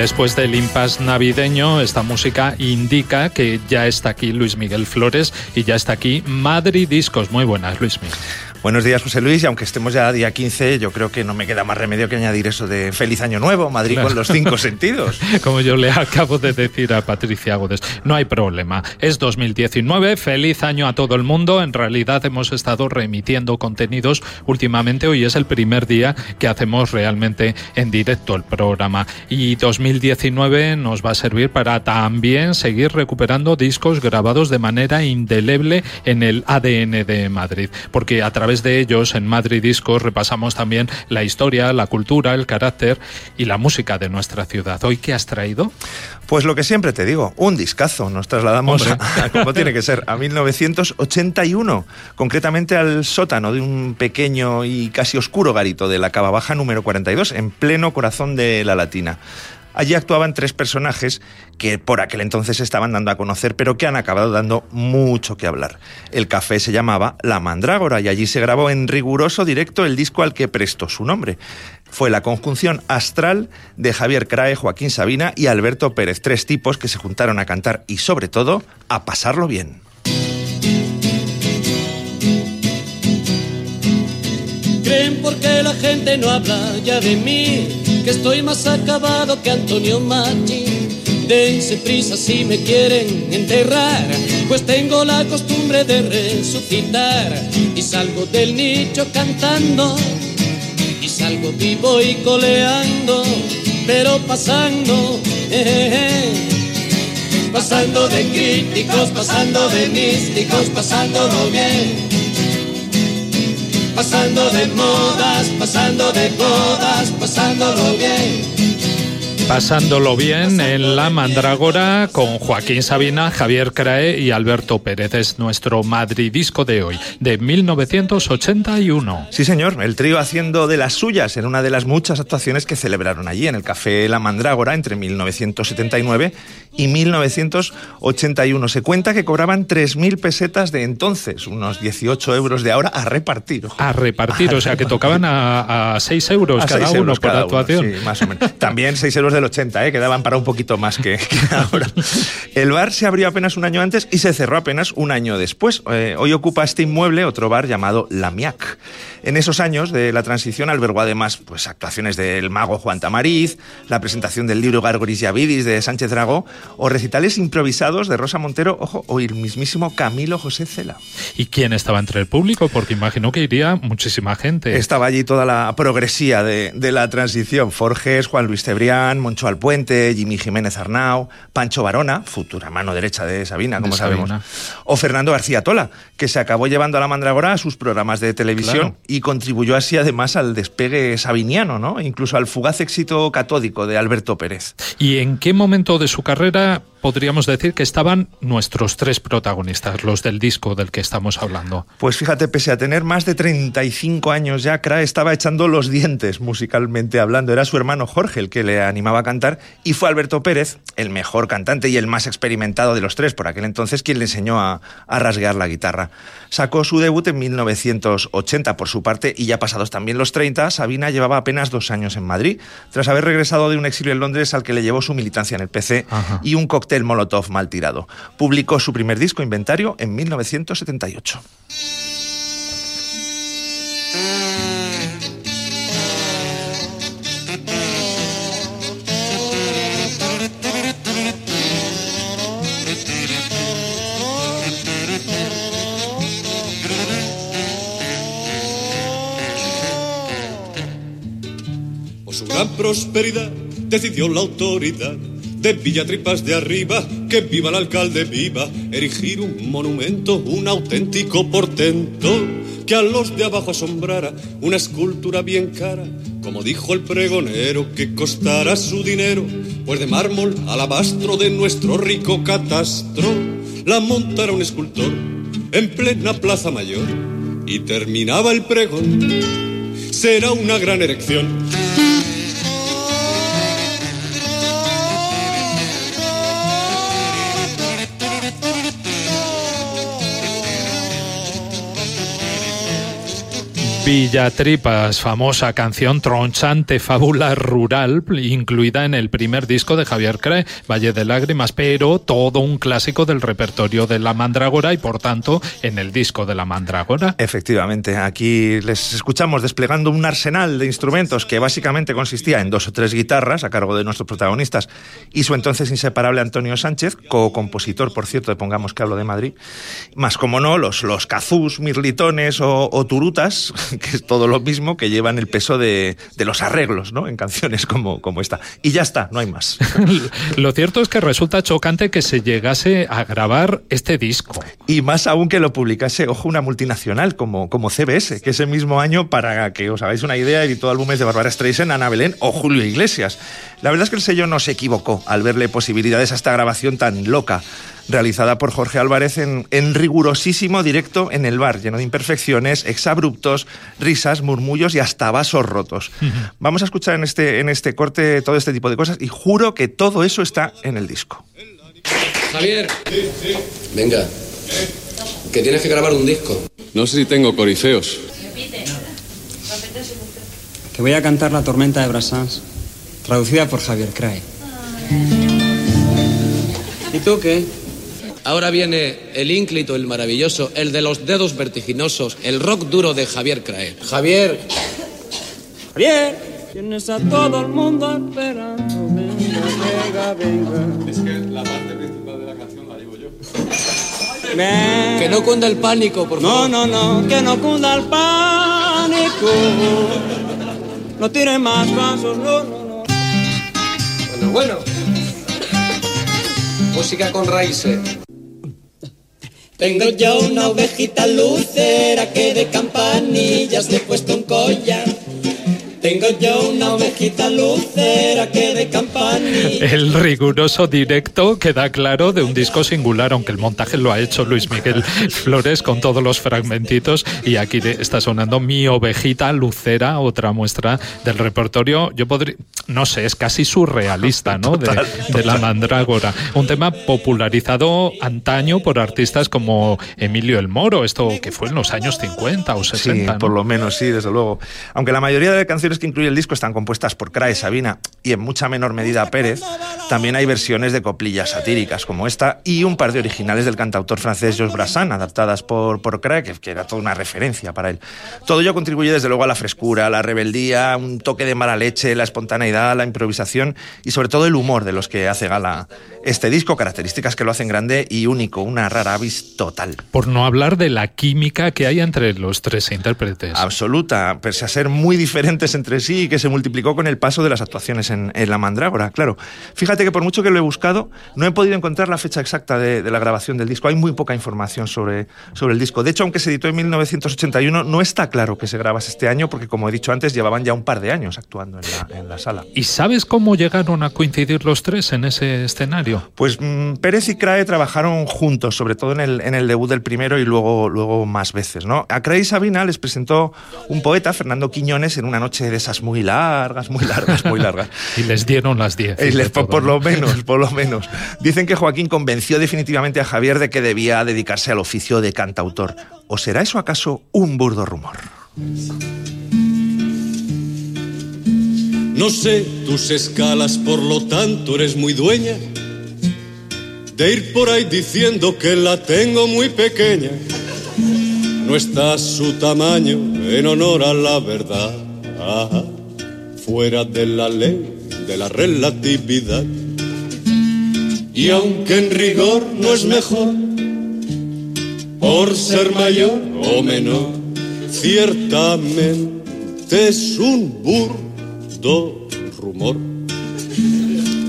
Después del impasse navideño, esta música indica que ya está aquí Luis Miguel Flores y ya está aquí Madrid Discos. Muy buenas, Luis Miguel. Buenos días, José Luis. Y aunque estemos ya día 15, yo creo que no me queda más remedio que añadir eso de Feliz Año Nuevo, Madrid con los cinco sentidos. Como yo le acabo de decir a Patricia Godes. No hay problema. Es 2019. Feliz año a todo el mundo. En realidad hemos estado remitiendo contenidos últimamente. Hoy es el primer día que hacemos realmente en directo el programa. Y 2019 nos va a servir para también seguir recuperando discos grabados de manera indeleble en el ADN de Madrid. Porque a través de ellos, en Madrid Discos, repasamos también la historia, la cultura, el carácter y la música de nuestra ciudad. ¿Hoy qué has traído? Pues lo que siempre te digo, un discazo. Nos trasladamos, a, como tiene que ser, a 1981, concretamente al sótano de un pequeño y casi oscuro garito de la Cava Baja número 42, en pleno corazón de la Latina. Allí actuaban tres personajes que por aquel entonces estaban dando a conocer, pero que han acabado dando mucho que hablar. El café se llamaba La Mandrágora y allí se grabó en riguroso directo el disco al que prestó su nombre. Fue la conjunción astral de Javier Crae, Joaquín Sabina y Alberto Pérez, tres tipos que se juntaron a cantar y sobre todo a pasarlo bien. Creen porque la gente no habla ya de mí que estoy más acabado que Antonio Machi. Dense prisa si me quieren enterrar, pues tengo la costumbre de resucitar. Y salgo del nicho cantando, y salgo vivo y coleando, pero pasando, pasando de críticos, pasando de místicos, pasándolo bien pasando de modas, pasando de bodas, pasándolo bien. Pasándolo bien en La Mandrágora con Joaquín Sabina, Javier Crae y Alberto Pérez. Es nuestro madridisco de hoy, de 1981. Sí, señor, el trío haciendo de las suyas en una de las muchas actuaciones que celebraron allí en el Café La Mandrágora entre 1979 y 1981. Se cuenta que cobraban 3.000 pesetas de entonces, unos 18 euros de ahora, a repartir. A repartir, o sea que tocaban a, 6 euros cada uno por actuación. sí, más o menos. También 6 euros del 80, ¿eh? que daban para un poquito más que, ahora. El bar se abrió apenas un año antes y se cerró apenas un año después. Eh, hoy ocupa este inmueble otro bar llamado La Miac. En esos años de la transición albergó además pues, actuaciones del mago Juan Tamariz, la presentación del libro Gargoris y Avidis de Sánchez Dragó o recitales improvisados de Rosa Montero, ojo, o el mismísimo Camilo José Cela. ¿Y quién estaba entre el público? Porque imagino que iría muchísima gente. Estaba allí toda la progresía de, de la transición. Forges, Juan Luis Cebrián, Moncho Alpuente, Jimmy Jiménez Arnau, Pancho Barona, futura mano derecha de Sabina, como sabemos, o Fernando García Tola, que se acabó llevando a la Mandragora a sus programas de televisión y contribuyó así además al despegue sabiniano, ¿no? incluso al fugaz éxito catódico de Alberto Pérez. ¿Y en qué momento de su carrera podríamos decir que estaban nuestros tres protagonistas, los del disco del que estamos hablando? Pues fíjate, pese a tener más de 35 años ya, Cra estaba echando los dientes musicalmente hablando. Era su hermano Jorge el que le animaba a cantar y fue Alberto Pérez, el mejor cantante y el más experimentado de los tres por aquel entonces, quien le enseñó a, a rasguear la guitarra. Sacó su debut en 1980 por su parte y ya pasados también los 30, Sabina llevaba apenas dos años en Madrid, tras haber regresado de un exilio en Londres al que le llevó su militancia en el PC y un cóctel el Molotov mal tirado. Publicó su primer disco, Inventario, en 1978. Por su gran prosperidad decidió la autoridad de Villatripas de arriba, que viva el alcalde, viva, erigir un monumento, un auténtico portento, que a los de abajo asombrara, una escultura bien cara, como dijo el pregonero, que costara su dinero, pues de mármol alabastro de nuestro rico catastro, la montara un escultor en plena plaza mayor, y terminaba el pregón, será una gran erección Villatripas, famosa canción tronchante fábula rural, incluida en el primer disco de Javier Crae, Valle de Lágrimas, pero todo un clásico del repertorio de La Mandrágora y por tanto en el disco de La Mandrágora. Efectivamente, aquí les escuchamos desplegando un arsenal de instrumentos que básicamente consistía en dos o tres guitarras a cargo de nuestros protagonistas y su entonces inseparable Antonio Sánchez, co-compositor, por cierto, de Pongamos que hablo de Madrid, más como no, los, los cazús, mirlitones o, o turutas que es todo lo mismo, que llevan el peso de, de los arreglos, ¿no? En canciones como, como esta. Y ya está, no hay más. lo cierto es que resulta chocante que se llegase a grabar este disco. Y más aún que lo publicase, ojo, una multinacional como, como CBS, que ese mismo año, para que os hagáis una idea, editó álbumes de Barbara Streisand, Ana Belén o Julio Iglesias. La verdad es que el sello no se equivocó al verle posibilidades a esta grabación tan loca realizada por Jorge Álvarez en, en, rigurosísimo directo en el bar, lleno de imperfecciones, exabruptos, risas, murmullos y hasta vasos rotos. Uh -huh. Vamos a escuchar en este, en este corte todo este tipo de cosas y juro que todo eso está en el disco. Javier, venga, que tienes que grabar un disco. No sé si tengo corifeos. Que voy a cantar La tormenta de Brassens, traducida por Javier Crae. ¿Y tú qué? Ahora viene el ínclito, el maravilloso, el de los dedos vertiginosos, el rock duro de Javier Crae. Javier. Javier, tienes a todo el mundo esperando. Venga, venga, venga. Es que la parte principal de la canción la llevo yo. Ven. Que no cunda el pánico, por No, favor. no, no, que no cunda el pánico. No tires más pasos, no, no, no. Bueno, bueno. Música con raíces. Tengo yo una ovejita lucera que de campanillas le he puesto un collar. Tengo yo una ovejita lucera que de. El riguroso directo queda claro de un disco singular, aunque el montaje lo ha hecho Luis Miguel Flores con todos los fragmentitos. Y aquí está sonando Mi ovejita lucera, otra muestra del repertorio. Yo podría, no sé, es casi surrealista, ¿no? De, de la mandrágora. Un tema popularizado antaño por artistas como Emilio el Moro, esto que fue en los años 50 o 60. Sí, ¿no? por lo menos, sí, desde luego. Aunque la mayoría de canciones que incluye el disco están compuestas por Crae Sabina y en mucha menor medida Pérez, también hay versiones de coplillas satíricas como esta y un par de originales del cantautor francés Georges Brassan, adaptadas por, por Crae, que, que, era toda una referencia para él. Todo ello contribuye desde luego a la frescura, a la rebeldía, un toque de mala leche, la espontaneidad, la improvisación y sobre todo el humor de los que hace gala este disco, características que lo hacen grande y único, una rara avis total. Por no hablar de la química que hay entre los tres intérpretes. Absoluta, pese a ser muy diferentes entre sí y que se multiplicó con el paso de las actuaciones en, en, La Mandrágora, claro. Fíjate que por mucho que lo he buscado, no he podido encontrar la fecha exacta de, de la grabación del disco. Hay muy poca información sobre, sobre el disco. De hecho, aunque se editó en 1981, no está claro que se grabase este año porque, como he dicho antes, llevaban ya un par de años actuando en la, en la sala. ¿Y sabes cómo llegaron a coincidir los tres en ese escenario? Pues mmm, Pérez y Crae trabajaron juntos, sobre todo en el, en el debut del primero y luego, luego más veces. ¿no? A Crae y Sabina les presentó un poeta, Fernando Quiñones, en una noche de esas muy largas, muy largas, muy largas. y les dieron las 10. por, por lo menos, por lo menos. Dicen que Joaquín convenció definitivamente a Javier de que debía dedicarse al oficio de cantautor. ¿O será eso acaso un burdo rumor? No sé tus escalas, por lo tanto eres muy dueña de ir por ahí diciendo que la tengo muy pequeña. No está su tamaño en honor a la verdad, Fuera de la ley de la relatividad. Y aunque en rigor no es mejor, por ser mayor o menor, ciertamente es un burdo rumor.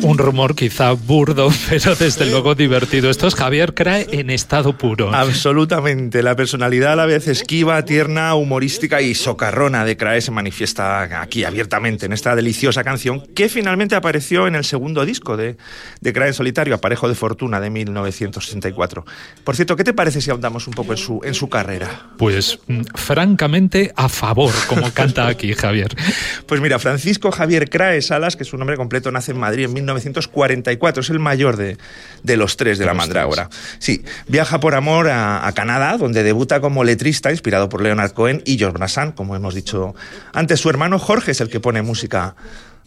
Un rumor quizá burdo, pero desde luego divertido. Esto es Javier Crae en estado puro. Absolutamente. La personalidad a la vez esquiva, tierna, humorística y socarrona de Crae se manifiesta aquí abiertamente en esta deliciosa canción que finalmente apareció en el segundo disco de, de Crae en solitario, Aparejo de Fortuna, de 1964. Por cierto, ¿qué te parece si ahondamos un poco en su, en su carrera? Pues francamente a favor, como canta aquí Javier. Pues mira, Francisco Javier Crae Salas, que es un nombre completo, nace en Madrid en 1944. Es el mayor de, de los tres de, la Mandrágora. Sí, viaja por amor a, a, Canadá, donde debuta como letrista, inspirado por Leonard Cohen y George Brassan, como hemos dicho antes. Su hermano Jorge es el que pone música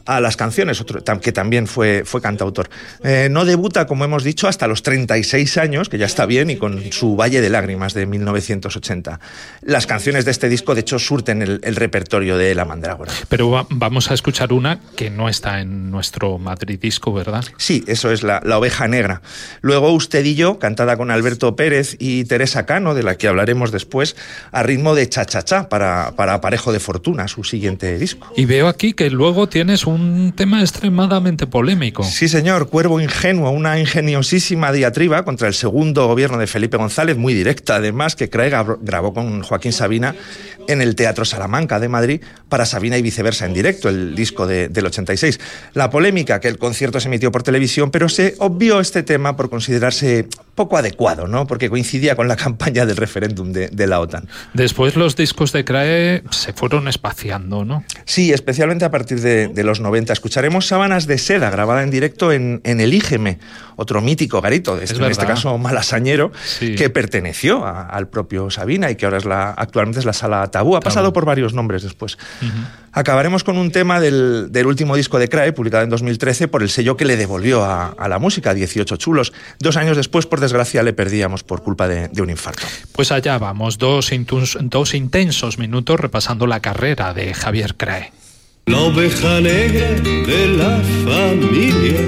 a las canciones, otro, que también fue, fue cantautor. Eh, no debuta, como hemos dicho, hasta los 36 años, que ya está bien, y con su Valle de Lágrimas de 1980. Las canciones de este disco, de hecho, surten el, el repertorio de La Mandrágora. Pero va, vamos a escuchar una que no está en nuestro Madrid disco, ¿verdad? Sí, eso es la, la, Oveja Negra. Luego Usted y yo, cantada con Alberto Pérez y Teresa Cano, de la que hablaremos después, a ritmo de cha-cha-cha para, para Aparejo de Fortuna, su siguiente disco. Y veo aquí que luego tienes un un tema extremadamente polémico. Sí, señor, Cuervo Ingenuo, una ingeniosísima diatriba contra el segundo gobierno de Felipe González, muy directa además, que Craig grabó con Joaquín Sabina en el Teatro Salamanca de Madrid para Sabina y viceversa en directo, el disco de, del 86. La polémica, que el concierto se emitió por televisión, pero se obvió este tema por considerarse poco adecuado, ¿no? Porque coincidía con la campaña del referéndum de, de la OTAN. Después los discos de CRAE se fueron espaciando, ¿no? Sí, especialmente a partir de, de los 90. Escucharemos Sábanas de Seda, grabada en directo en, en El Ígeme, otro mítico garito, este, en este caso malasañero, sí. que perteneció a, al propio Sabina y que ahora es la, actualmente es la sala Tabú. Ha pasado por varios nombres después. Uh -huh. Acabaremos con un tema del, del, último disco de CRAE, publicado en 2013, por el sello que le devolvió a, a, la música, 18 chulos. Dos años después, por desgracia, le perdíamos por culpa de, de un infarto. Pues allá vamos, dos, intus, dos intensos minutos repasando la carrera de Javier CRAE. La oveja negra de la familia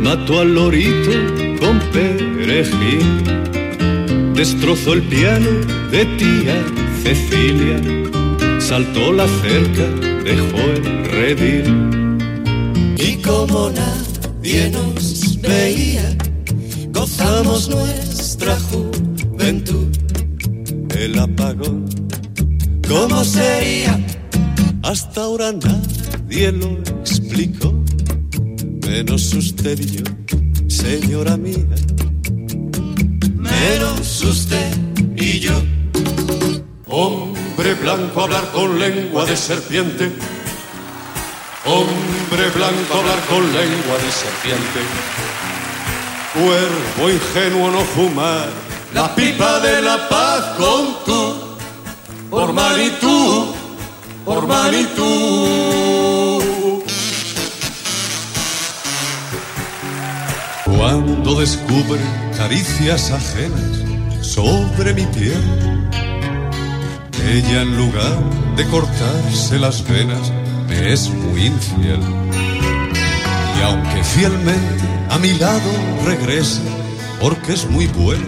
mató al lorito con perejil, destrozó el piano de tía Cecilia, saltó la cerca, dejó el redil. Y como nadie nos veía, gozamos nuestra juventud. El apagón, ¿cómo sería? Hasta ahora nadie lo explicó, menos usted y yo, señora mía. Menos usted y yo. Hombre blanco hablar con lengua de serpiente. Hombre blanco hablar con lengua de serpiente. Cuervo ingenuo no fumar la pipa de la paz con tú, por Manitú por Manitou. Cuando descubre caricias ajenas sobre mi piel, ella en lugar de cortarse las venas me es muy infiel. Y aunque fielmente a mi lado regresa, porque es muy bueno,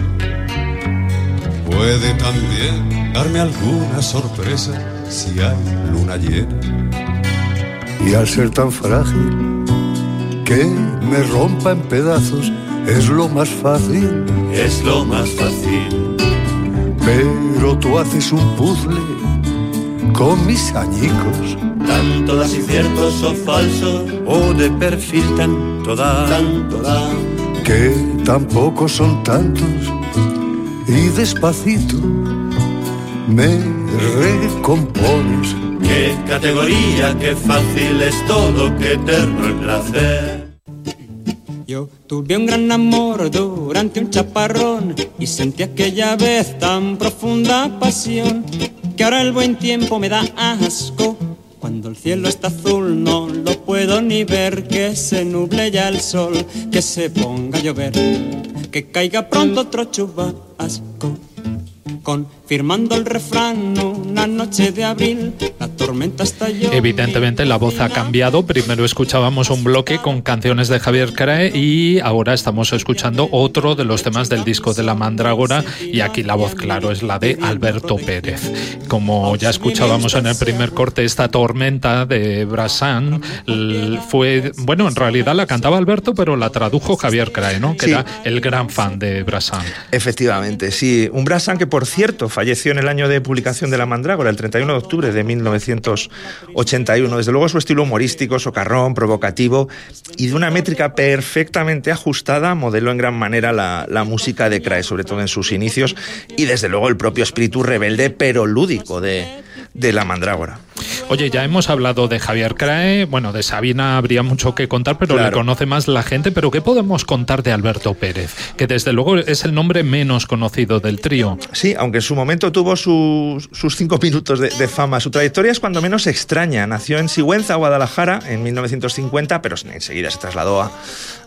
puede también darme alguna sorpresa si hay luna llena. Y al ser tan frágil que me rompa en pedazos es lo más fácil. Es lo más fácil. Pero tú haces un puzzle con mis añicos. Tanto das ciertos o falsos, o de perfil tanto da, tanto da. Que tampoco son tantos y despacito me recompones. Qué categoría, qué fácil es todo, qué eterno el placer. Yo tuve un gran amor durante un chaparrón y sentí aquella vez tan profunda pasión que ahora el buen tiempo me da asco. Cuando el cielo está azul no lo puedo ni ver, que se nuble ya el sol, que se ponga a llover, que caiga pronto otro chubasco confirmando el refrán una noche de abril la tormenta estalló evidentemente la voz ha cambiado. Primero escuchábamos un bloque con canciones de Javier Crae y ahora estamos escuchando otro de los temas del disco de la Mandrágora. Y aquí la voz claro es la de Alberto Pérez. Como ya escuchábamos en el primer corte esta tormenta de Brasán fue bueno en realidad la cantaba Alberto pero la tradujo Javier Crae ¿no? que sí. era el gran fan de Brasán efectivamente sí. Un Brasán que por cierto, falleció en el año de publicación de La Mandrágora, el 31 de octubre de 1981. Desde luego su estilo humorístico, socarrón, provocativo y de una métrica perfectamente ajustada modeló en gran manera la, música de Crae, sobre todo en sus inicios, y desde luego el propio espíritu rebelde pero lúdico de La Mandrágora. Oye, ya hemos hablado de Javier Crae, bueno, de Sabina habría mucho que contar, pero le conoce más la gente. Pero ¿qué podemos contar de Alberto Pérez? Que desde luego es el nombre menos conocido del trío. Sí, aunque en su momento tuvo sus, cinco minutos de, de, fama. Su trayectoria es cuando menos extraña. Nació en Sigüenza, Guadalajara, en 1950, pero enseguida se trasladó a,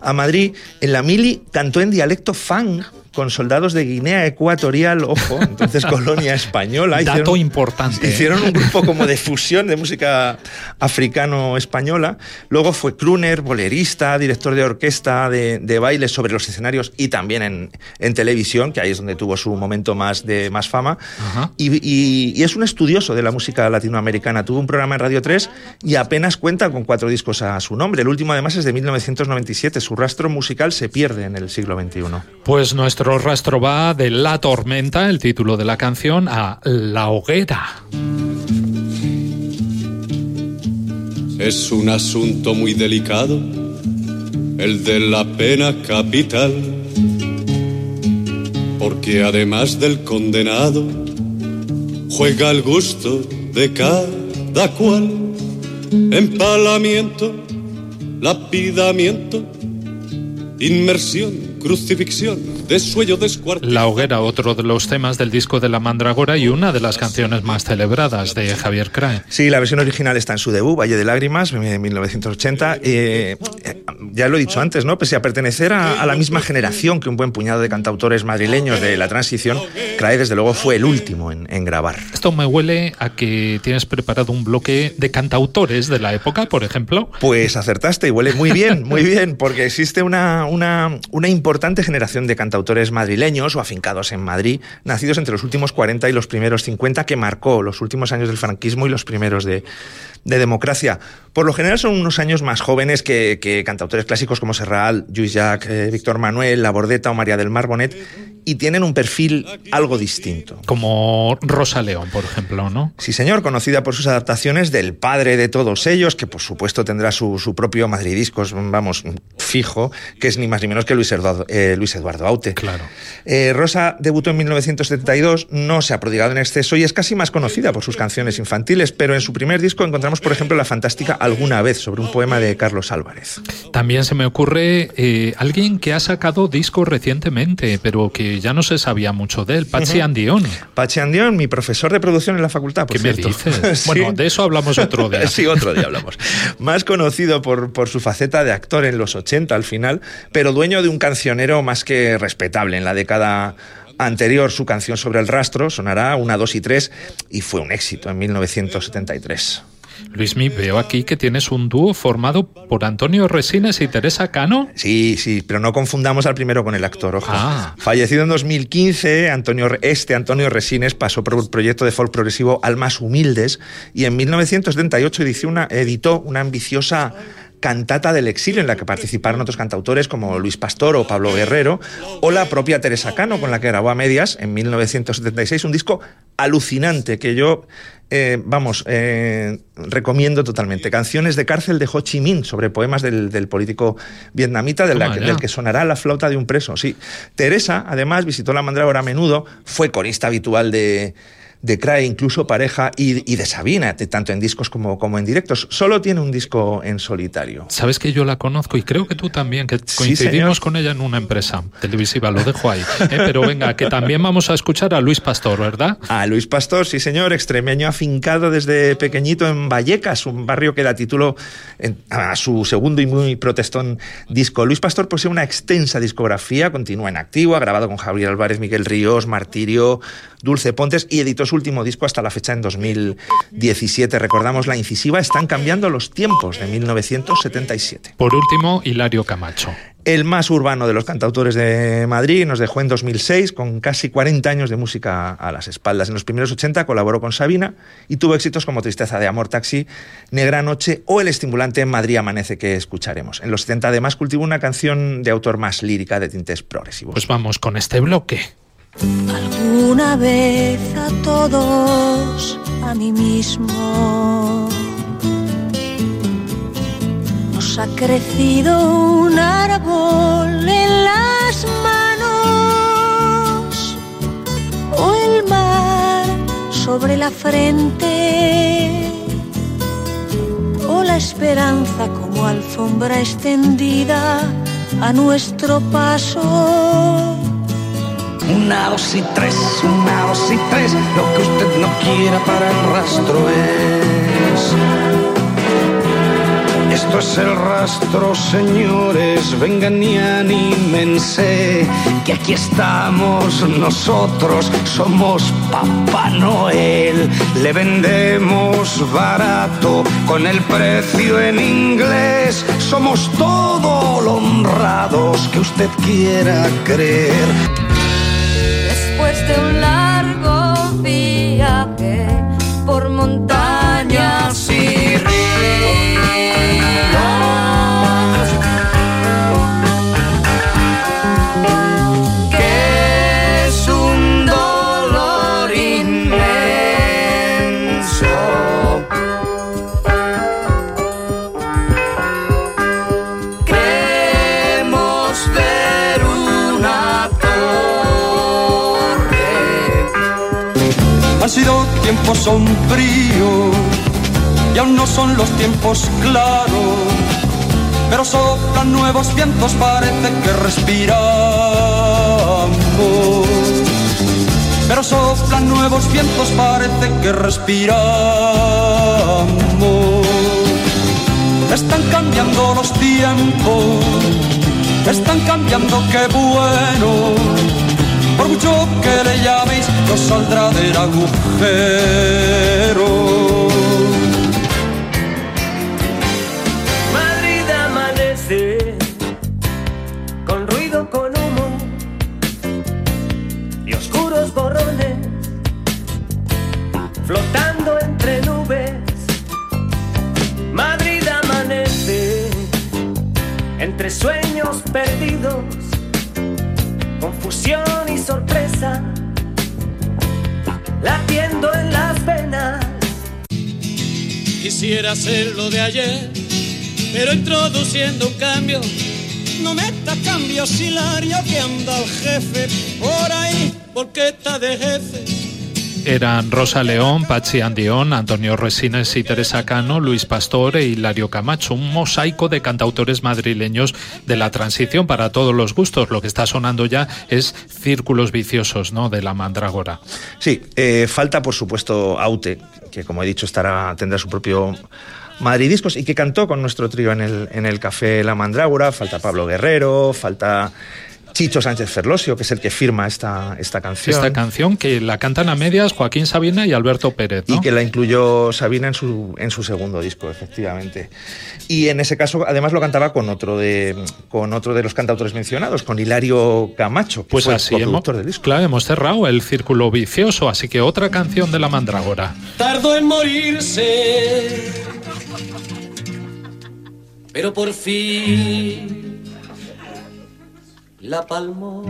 a Madrid. En la mili cantó en dialecto fang, con soldados de Guinea Ecuatorial, ojo, entonces colonia española. Dato importante. Hicieron un grupo como de fusión de música africano-española. Luego fue crooner, bolerista, director de orquesta, de, de baile sobre los escenarios y también en, en, televisión, que ahí es donde tuvo su momento más de más fama. Y, y, y, es un estudioso de la música latinoamericana. Tuvo un programa en Radio 3 y apenas cuenta con cuatro discos a su nombre. El último además es de 1997. Su rastro musical se pierde en el siglo XXI. Pues nuestro nuestro rastro va de La Tormenta, el título de la canción, a La Hoguera. Es un asunto muy delicado, el de la pena capital, porque además del condenado, juega el gusto de cada cual, empalamiento, lapidamiento, inmersión crucifixión, desuello, descuartización. La hoguera, otro de los temas del disco de La Mandragora y una de las canciones más celebradas de Javier Crae. Sí, la versión original está en su debut, Valle de Lágrimas, en 1980. Eh, ya lo he dicho antes, ¿no? Pese a pertenecer a, a, la misma generación que un buen puñado de cantautores madrileños de la transición, Crae desde luego fue el último en, en grabar. Esto me huele a que tienes preparado un bloque de cantautores de la época, por ejemplo. Pues acertaste y huele muy bien, muy bien, porque existe una, una, una importante generación de cantautores madrileños o afincados en Madrid, nacidos entre los últimos 40 y los primeros 50, que marcó los últimos años del franquismo y los primeros de, de democracia. Por lo general son unos años más jóvenes que, que cantautores clásicos como Serral, Lluís Jacques, eh, Víctor Manuel, La Bordeta o María del Mar Bonet, y tienen un perfil algo distinto. Como Rosa León, por ejemplo, ¿no? Sí, señor, conocida por sus adaptaciones del padre de todos ellos, que por supuesto tendrá su, su propio Madridiscos, vamos, fijo, que es ni más ni menos que Luis Eduardo, eh, Luis Eduardo Aute. Claro. Eh, Rosa debutó en 1972, no se ha prodigado en exceso y es casi más conocida por sus canciones infantiles, pero en su primer disco encontramos, por ejemplo, la fantástica Alguna vez, sobre un poema de Carlos Álvarez. También se me ocurre eh, alguien que ha sacado disco recientemente, pero que ya no se sabía mucho de él, Pachi uh -huh. Andión. Pachi Andión, mi profesor de producción en la facultad, por ¿Qué cierto. me dices? sí. Bueno, de eso hablamos otro día. sí, otro día hablamos. Más conocido por, por su faceta de actor en los 80 al final, pero dueño de un cancionero más que respetable en la década anterior. Su canción sobre el rastro sonará una, dos y tres y fue un éxito en 1973. Luismi, veo aquí que tienes un dúo formado por Antonio Resines y Teresa Cano. Sí, sí, pero no confundamos al primero con el actor, ojo. Ah. Fallecido en 2015, Antonio, este Antonio Resines pasó por el proyecto de folk progresivo Almas Humildes y en 1978 editó una, editó una ambiciosa cantata del exilio en la que participaron otros cantautores como Luis Pastor o Pablo Guerrero o la propia Teresa Cano con la que grabó a medias en 1976 un disco alucinante que yo eh, vamos, eh, recomiendo totalmente. Canciones de cárcel de Ho Chi Minh sobre poemas del, del político vietnamita de la, del que sonará la flauta de un preso. Sí. Teresa, además, visitó la Mandrágora a menudo, fue corista habitual de, de Crae, incluso pareja, y, y de Sabina, tanto en discos como, como, en directos. Solo tiene un disco en solitario. Sabes que yo la conozco y creo que tú también, que coincidimos sí, con ella en una empresa televisiva, lo dejo ahí. ¿eh? Pero venga, que también vamos a escuchar a Luis Pastor, ¿verdad? A Luis Pastor, sí señor, extremeño afincado desde pequeñito en Vallecas, un barrio que da título a su segundo y muy protestón disco. Luis Pastor posee una extensa discografía, continúa en activo, ha grabado con Javier Álvarez, Miguel Ríos, Martirio, Dulce Pontes y editó su último disco hasta la fecha en 2017. Recordamos la incisiva Están cambiando los tiempos de 1977. Por último, Hilario Camacho. El más urbano de los cantautores de Madrid nos dejó en 2006 con casi 40 años de música a las espaldas. En los primeros 80 colaboró con Sabina y tuvo éxitos como Tristeza de Amor Taxi, Negra Noche o el estimulante Madrid Amanece que escucharemos. En los 70 además cultivó una canción de autor más lírica de tintes progresivos. Pues vamos con este bloque. Alguna vez a todos, a mí mismo, nos ha crecido un árbol en las manos o el mar sobre la frente esperanza como alfombra extendida a nuestro paso. Una, dos y tres, una, dos y tres, lo que usted no quiera para el rastro es. Esto es el rastro, señores, vengan y anímense, que aquí estamos nosotros, somos Papá Noel, le vendemos barato con el precio en inglés, somos todo lo honrados que usted quiera creer. Después sido tiempos sombríos y aún no son los tiempos claros, pero soplan nuevos vientos, parece que respiramos. Pero soplan nuevos vientos, parece que respiramos. Están cambiando los tiempos, están cambiando, qué bueno. Por mucho que le llaméis, no saldrá del agujero. Madrid amanece con ruido, con humo y oscuros borrones flotando entre nubes. Madrid amanece entre sueños perdidos, confusión y sorpresa, latiendo en las venas. Quisiera hacerlo de ayer, pero introduciendo un cambio. No meta cambios, Hilario, que anda el jefe por ahí. porque está de jefe. Eran Rosa León, Pachi Andión, Antonio Resines y Teresa Cano, Luis Pastor e Hilario Camacho, un mosaico de cantautores madrileños de la transición para todos los gustos. Lo que está sonando ya es Círculos Viciosos, ¿no? De la Mandrágora. Sí, eh, falta por supuesto Aute, que como he dicho estará tendrá su propio Madrid Discos y que cantó con nuestro trío en el, en el Café La Mandrágora. Falta Pablo Guerrero, falta Chicho Sánchez Ferlosio, que es el que firma esta, esta canción. Esta canción que la cantan a medias Joaquín Sabina y Alberto Pérez, ¿no? Y que la incluyó Sabina en su, en su segundo disco, efectivamente. Y en ese caso, además, lo cantaba con otro de, con otro de los cantautores mencionados, con Hilario Camacho, que Pues fue así hemos, coproductor del disco. claro, hemos cerrado el círculo vicioso, así que otra canción de la Mandrágora. Tardó en morirse, pero por fin la palmó.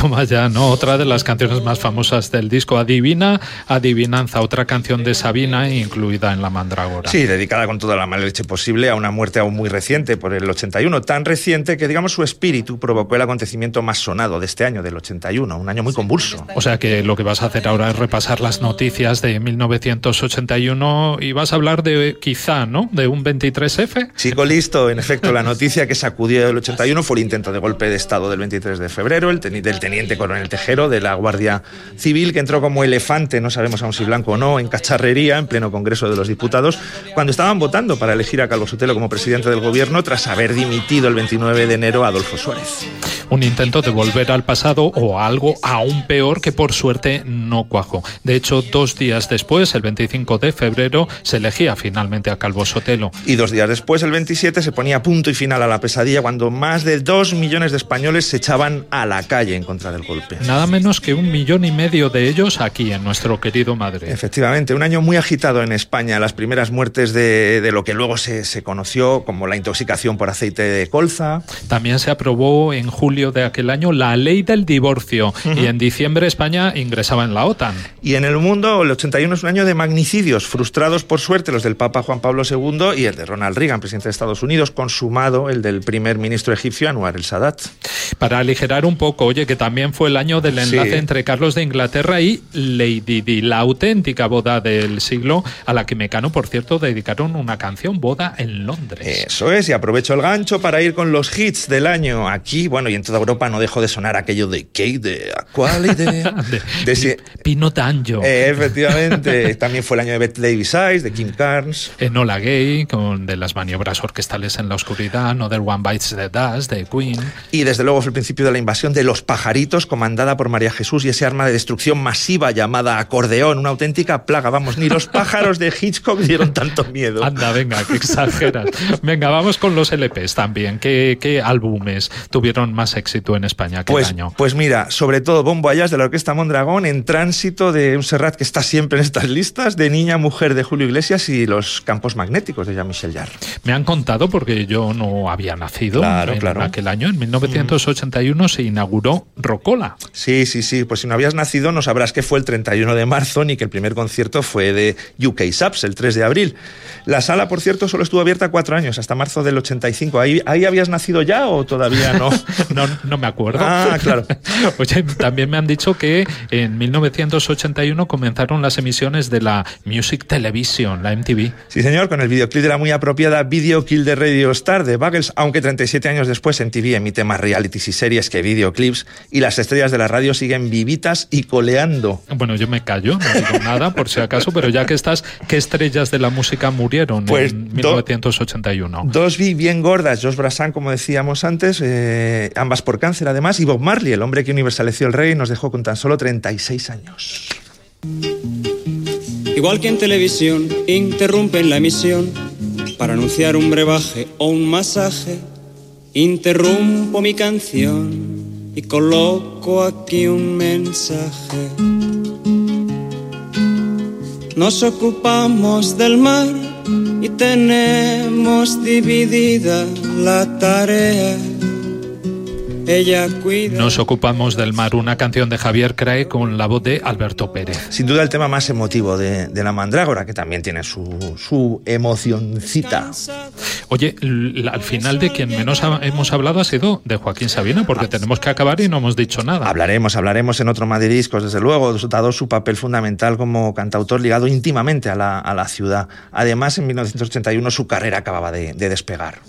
Toma ya, ¿no? Otra de las canciones más famosas del disco, Adivina, Adivinanza, otra canción de Sabina incluida en la Mandrágora. Sí, dedicada con toda la mala leche posible a una muerte aún muy reciente, por el 81, tan reciente que, digamos, su espíritu provocó el acontecimiento más sonado de este año, del 81, un año muy convulso. O sea que lo que vas a hacer ahora es repasar las noticias de 1981 y vas a hablar de quizá, ¿no? De un 23F. Chico listo, en efecto, la noticia que sacudió el 81 fue el intento de golpe de Estado del 23 de febrero, el del teniente coronel Tejero de la Guardia Civil, que entró como elefante, no sabemos aún si blanco o no, en cacharrería, en pleno Congreso de los Diputados, cuando estaban votando para elegir a Calvo Sotelo como presidente del gobierno tras haber dimitido el 29 de enero a Adolfo Suárez. Un intento de volver al pasado o a algo aún peor que por suerte no cuajó. De hecho, dos días después, el 25 de febrero, se elegía finalmente a Calvo Sotelo. Y dos días después, el 27, se ponía punto y final a la pesadilla cuando más de dos millones de españoles se echaban a la calle en contra del golpe. Nada menos que un millón y medio de ellos aquí en nuestro querido Madrid. Efectivamente, un año muy agitado en España. Las primeras muertes de, de lo que luego se, se conoció como la intoxicación por aceite de colza. También se aprobó en julio de aquel año la ley del divorcio y en diciembre España ingresaba en la OTAN. Y en el mundo, el 81 es un año de magnicidios, frustrados por suerte los del Papa Juan Pablo II y el de Ronald Reagan, presidente de Estados Unidos, consumado el del primer ministro egipcio Anwar el Sadat. Para aligerar un poco. Oye, que también fue el año del enlace Sí. entre Carlos de Inglaterra y Lady Di, la auténtica boda del siglo, a la que Mecano, por cierto, dedicaron una canción, Boda en Londres. Eso es, y aprovecho el gancho para ir con los hits del año. Aquí, bueno, y en toda Europa no dejó de sonar aquello de qué idea, cuál idea. De ese- Pino Tanjo. Eh, efectivamente, también fue el año de Bette Davis Eyes, de Kim Carnes. Enola Gay, con de las maniobras orquestales en la oscuridad, Another One Bites the Dust, de Queen. Y desde luego fue el principio de la invasión de los pajaritos, comandada por María Jesús y ese arma de destrucción masiva llamada acordeón, una auténtica plaga. Vamos, ni los pájaros de Hitchcock dieron tanto miedo. Anda, venga, que exageras. Venga, vamos con los LPs también. ¿Qué, qué álbumes tuvieron más éxito en España aquel Pues, año? pues mira, sobre todo Bon Voyage de la Orquesta Mondragón, En Tránsito de un Serrat que está siempre en estas listas, de Niña Mujer de Julio Iglesias y Los Campos Magnéticos de Jean-Michel Jarre. Me han contado, porque yo no había nacido Claro, en claro. aquel año, en 1981 se inauguró Rocola. Sí, sí, sí. Pues si no habías nacido, no sabrás que fue el 31 de marzo ni que el primer concierto fue de UK Subs, el 3 de abril. La sala, por cierto, solo estuvo abierta cuatro años, hasta marzo del 85. ¿Ahí, ahí habías nacido ya o todavía no? No, no me acuerdo. Ah, claro. Oye, también me han dicho que en 1981 comenzaron las emisiones de la Music Television, la MTV. Sí, señor, con el videoclip de la muy apropiada Video Kill de Radio Star de Buggles, aunque 37 años después en TV emite más realities y series que videoclips y las estrellas de la radio siguen vivitas y coleando. Bueno, yo me callo, no digo nada por si acaso, pero ya que estás, ¿qué estrellas de la música murieron Pues, en do- 1981? Dos vi bien gordas, Josh Brassan, como decíamos antes, eh, ambas por cáncer además, y Bob Marley, el hombre que universaleció el rey, nos dejó con tan solo 36 años. Igual que en televisión, interrumpen la emisión para anunciar un brebaje o un masaje. Interrumpo mi canción y coloco aquí un mensaje. Nos ocupamos del mar y tenemos dividida la tarea. Ella cuida. Nos ocupamos del mar, una canción de Javier Crae con la voz de Alberto Pérez. Sin duda el tema más emotivo de, de la mandrágora, que también tiene su, su emocioncita. Oye, al final de quien menos ha- hemos hablado ha sido de Joaquín Sabina, porque tenemos que acabar y no hemos dicho nada. Hablaremos, hablaremos en otro Discos, desde luego, dado su papel fundamental como cantautor ligado íntimamente a la, a la ciudad. Además, en 1981 su carrera acababa de, de despegar.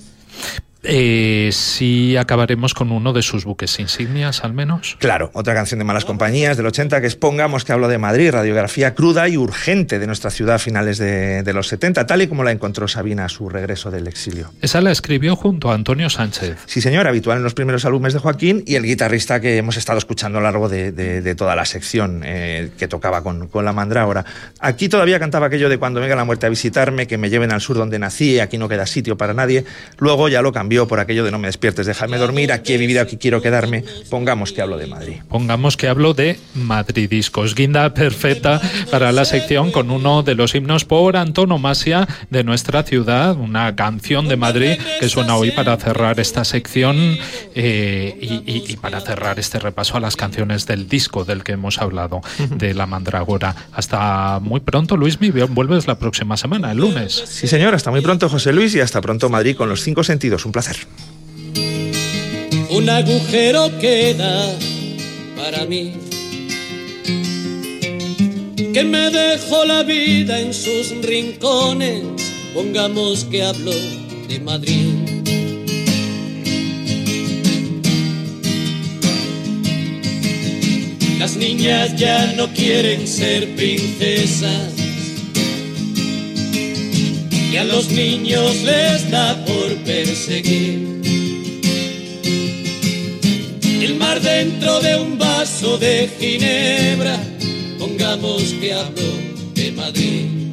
Eh, sí acabaremos con uno de sus buques insignias, al menos. Claro, otra canción de Malas Compañías del 80 que es Pongamos que hablo de Madrid, radiografía cruda y urgente de nuestra ciudad a finales de, de los 70, tal y como la encontró Sabina a su regreso del exilio. Esa la escribió junto a Antonio Sánchez. Sí, señor, habitual en los primeros álbumes de Joaquín y el guitarrista que hemos estado escuchando a lo largo de, de- de toda la sección eh, que tocaba con, con la mandrágora. Aquí todavía cantaba aquello de cuando venga la muerte a visitarme, que me lleven al sur donde nací, aquí no queda sitio para nadie. Luego ya lo cambió por aquello de no me despiertes, déjame dormir, aquí he vivido, aquí quiero quedarme. Pongamos que hablo de Madrid. Pongamos que hablo de Madridiscos, guinda perfecta para la sección con uno de los himnos por antonomasia de nuestra ciudad, una canción de Madrid que suena hoy para cerrar esta sección eh, y, y- y para cerrar este repaso a las canciones del disco del que hemos hablado, de La Mandragora. Hasta muy pronto, Luis vuelves la próxima semana, el lunes. Sí, señor, hasta muy pronto, José Luis, y hasta pronto, Madrid, con los cinco sentidos. Un placer. Un agujero queda para mí. Que me dejó la vida en sus rincones, pongamos que hablo de Madrid. Las niñas ya no quieren ser princesas y a los niños les da por perseguir. El mar dentro de un vaso de ginebra, pongamos que hablo de Madrid.